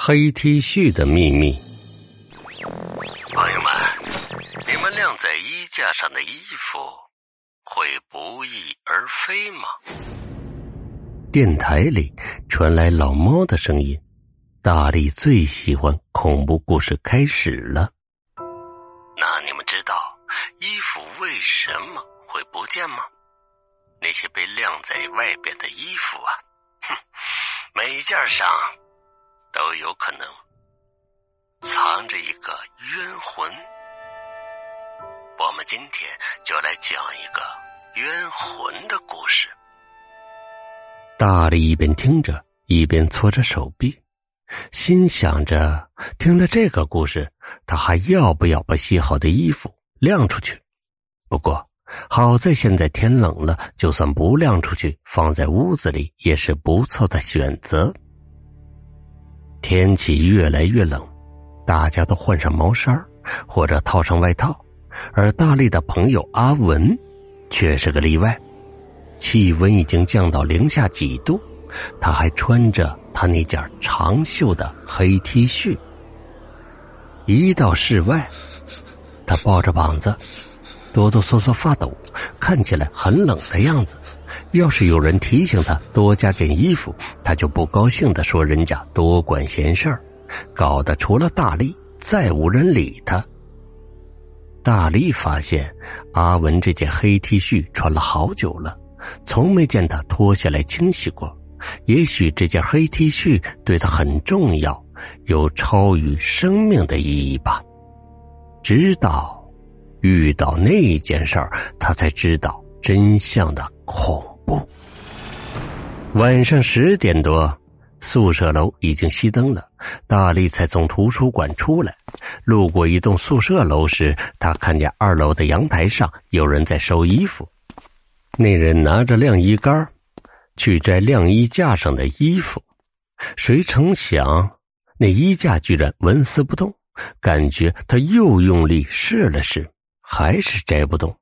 黑 T 恤的秘密，朋友们，你们晾在衣架上的衣服会不翼而飞吗？电台里传来老猫的声音。大力最喜欢恐怖故事开始了。那你们知道衣服为什么会不见吗？那些被晾在外边的衣服啊，哼，每件上。都有可能藏着一个冤魂。我们今天就来讲一个冤魂的故事。大力一边听着，一边搓着手臂，心想着：听了这个故事，他还要不要把洗好的衣服晾出去？不过好在现在天冷了，就算不晾出去，放在屋子里也是不错的选择。天气越来越冷，大家都换上毛衫或者套上外套，而大力的朋友阿文却是个例外。气温已经降到零下几度，他还穿着他那件长袖的黑 T 恤。一到室外，他抱着膀子，哆哆嗦嗦发抖，看起来很冷的样子。要是有人提醒他多加件衣服，他就不高兴的说：“人家多管闲事儿。”搞得除了大力，再无人理他。大力发现阿文这件黑 T 恤穿了好久了，从没见他脱下来清洗过。也许这件黑 T 恤对他很重要，有超于生命的意义吧。直到遇到那件事儿，他才知道真相的恐。晚上十点多，宿舍楼已经熄灯了。大力才从图书馆出来，路过一栋宿舍楼时，他看见二楼的阳台上有人在收衣服。那人拿着晾衣杆去摘晾衣架上的衣服，谁成想那衣架居然纹丝不动。感觉他又用力试了试，还是摘不动。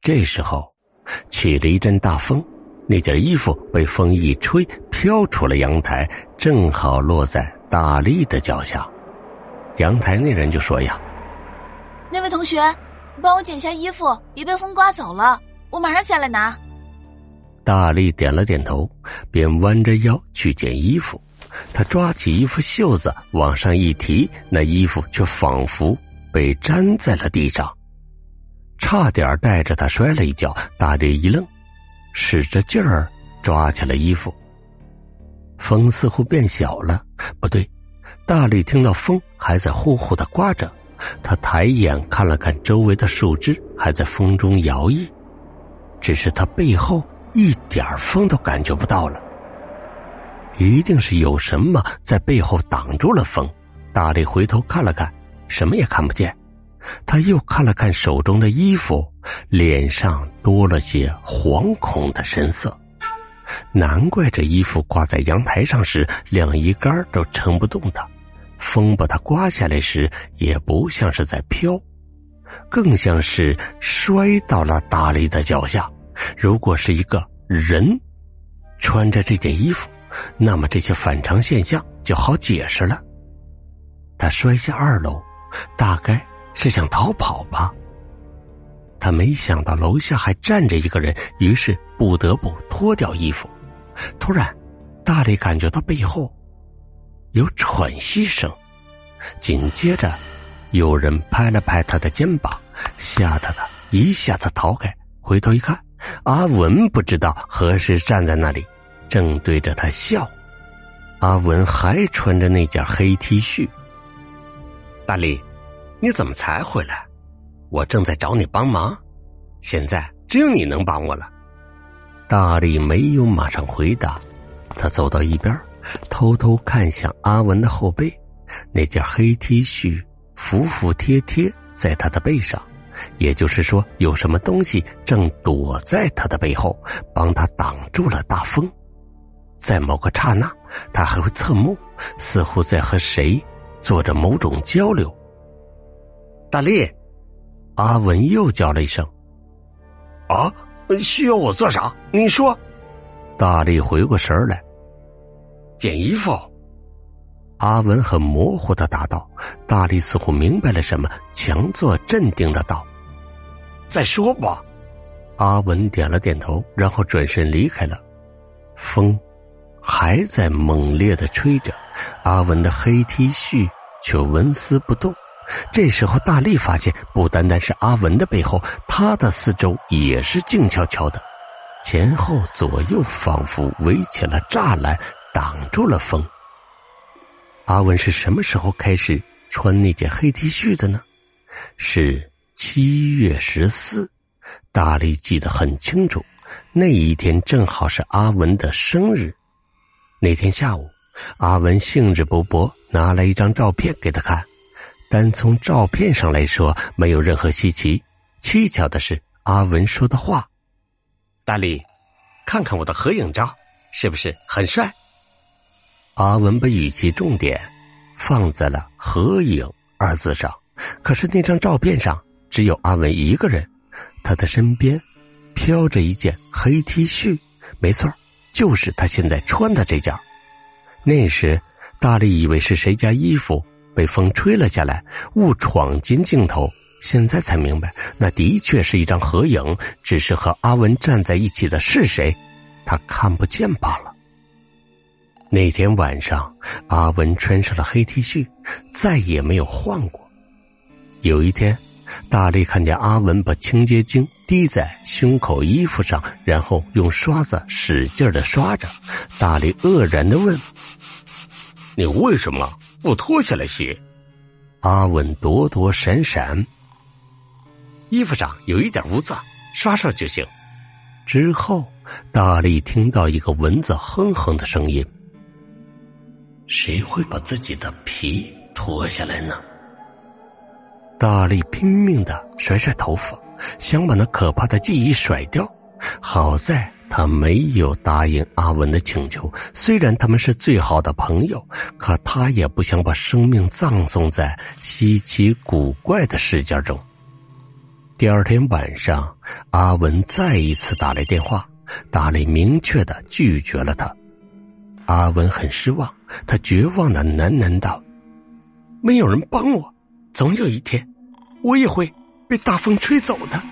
这时候，起了一阵大风。那件衣服被风一吹，飘出了阳台，正好落在大力的脚下。阳台那人就说：“呀，那位同学，帮我捡下衣服，别被风刮走了，我马上下来拿。”大力点了点头，便弯着腰去捡衣服。他抓起衣服袖子往上一提，那衣服却仿佛被粘在了地上，差点带着他摔了一跤。大力一愣。使着劲儿抓起了衣服，风似乎变小了。不对，大力听到风还在呼呼的刮着。他抬眼看了看周围的树枝，还在风中摇曳，只是他背后一点风都感觉不到了。一定是有什么在背后挡住了风。大力回头看了看，什么也看不见。他又看了看手中的衣服，脸上多了些惶恐的神色。难怪这衣服挂在阳台上时，晾衣杆都撑不动的，风把它刮下来时，也不像是在飘，更像是摔到了大力的脚下。如果是一个人穿着这件衣服，那么这些反常现象就好解释了。他摔下二楼，大概。是想逃跑吧？他没想到楼下还站着一个人，于是不得不脱掉衣服。突然，大力感觉到背后有喘息声，紧接着有人拍了拍他的肩膀，吓得他一下子逃开。回头一看，阿文不知道何时站在那里，正对着他笑。阿文还穿着那件黑 T 恤。大力。你怎么才回来？我正在找你帮忙，现在只有你能帮我了。大力没有马上回答，他走到一边，偷偷看向阿文的后背，那件黑 T 恤服服帖帖在他的背上，也就是说，有什么东西正躲在他的背后，帮他挡住了大风。在某个刹那，他还会侧目，似乎在和谁做着某种交流。大力，阿文又叫了一声：“啊，需要我做啥？你说。”大力回过神来，捡衣服。阿文很模糊的答道。大力似乎明白了什么，强作镇定的道：“再说吧。”阿文点了点头，然后转身离开了。风还在猛烈的吹着，阿文的黑 T 恤却纹丝不动。这时候，大力发现，不单单是阿文的背后，他的四周也是静悄悄的，前后左右仿佛围起了栅栏，挡住了风。阿文是什么时候开始穿那件黑 T 恤的呢？是七月十四，大力记得很清楚。那一天正好是阿文的生日。那天下午，阿文兴致勃勃拿来一张照片给他看。单从照片上来说，没有任何稀奇。蹊跷的是，阿文说的话：“大力，看看我的合影照，是不是很帅？”阿文把语气重点放在了“合影”二字上，可是那张照片上只有阿文一个人，他的身边飘着一件黑 T 恤，没错，就是他现在穿的这件。那时，大力以为是谁家衣服被风吹了下来，误闯进镜头，现在才明白，那的确是一张合影，只是和阿文站在一起的是谁，他看不见罢了。那天晚上，阿文穿上了黑 T 恤，再也没有换过。有一天，大力看见阿文把清洁精滴在胸口衣服上，然后用刷子使劲的刷着。大力愕然的问：“你为什么不脱下来洗？”阿文躲躲闪闪：“衣服上有一点污渍，刷刷就行。”之后，大力听到一个蚊子哼哼的声音。谁会把自己的皮脱下来呢？大力拼命的甩甩头发，想把那可怕的记忆甩掉。好在他没有答应阿文的请求，虽然他们是最好的朋友，可他也不想把生命葬送在稀奇古怪的事件中。第二天晚上，阿文再一次打来电话，大力明确的拒绝了他。阿文很失望，他绝望的喃喃道：“没有人帮我，总有一天，我也会被大风吹走的。”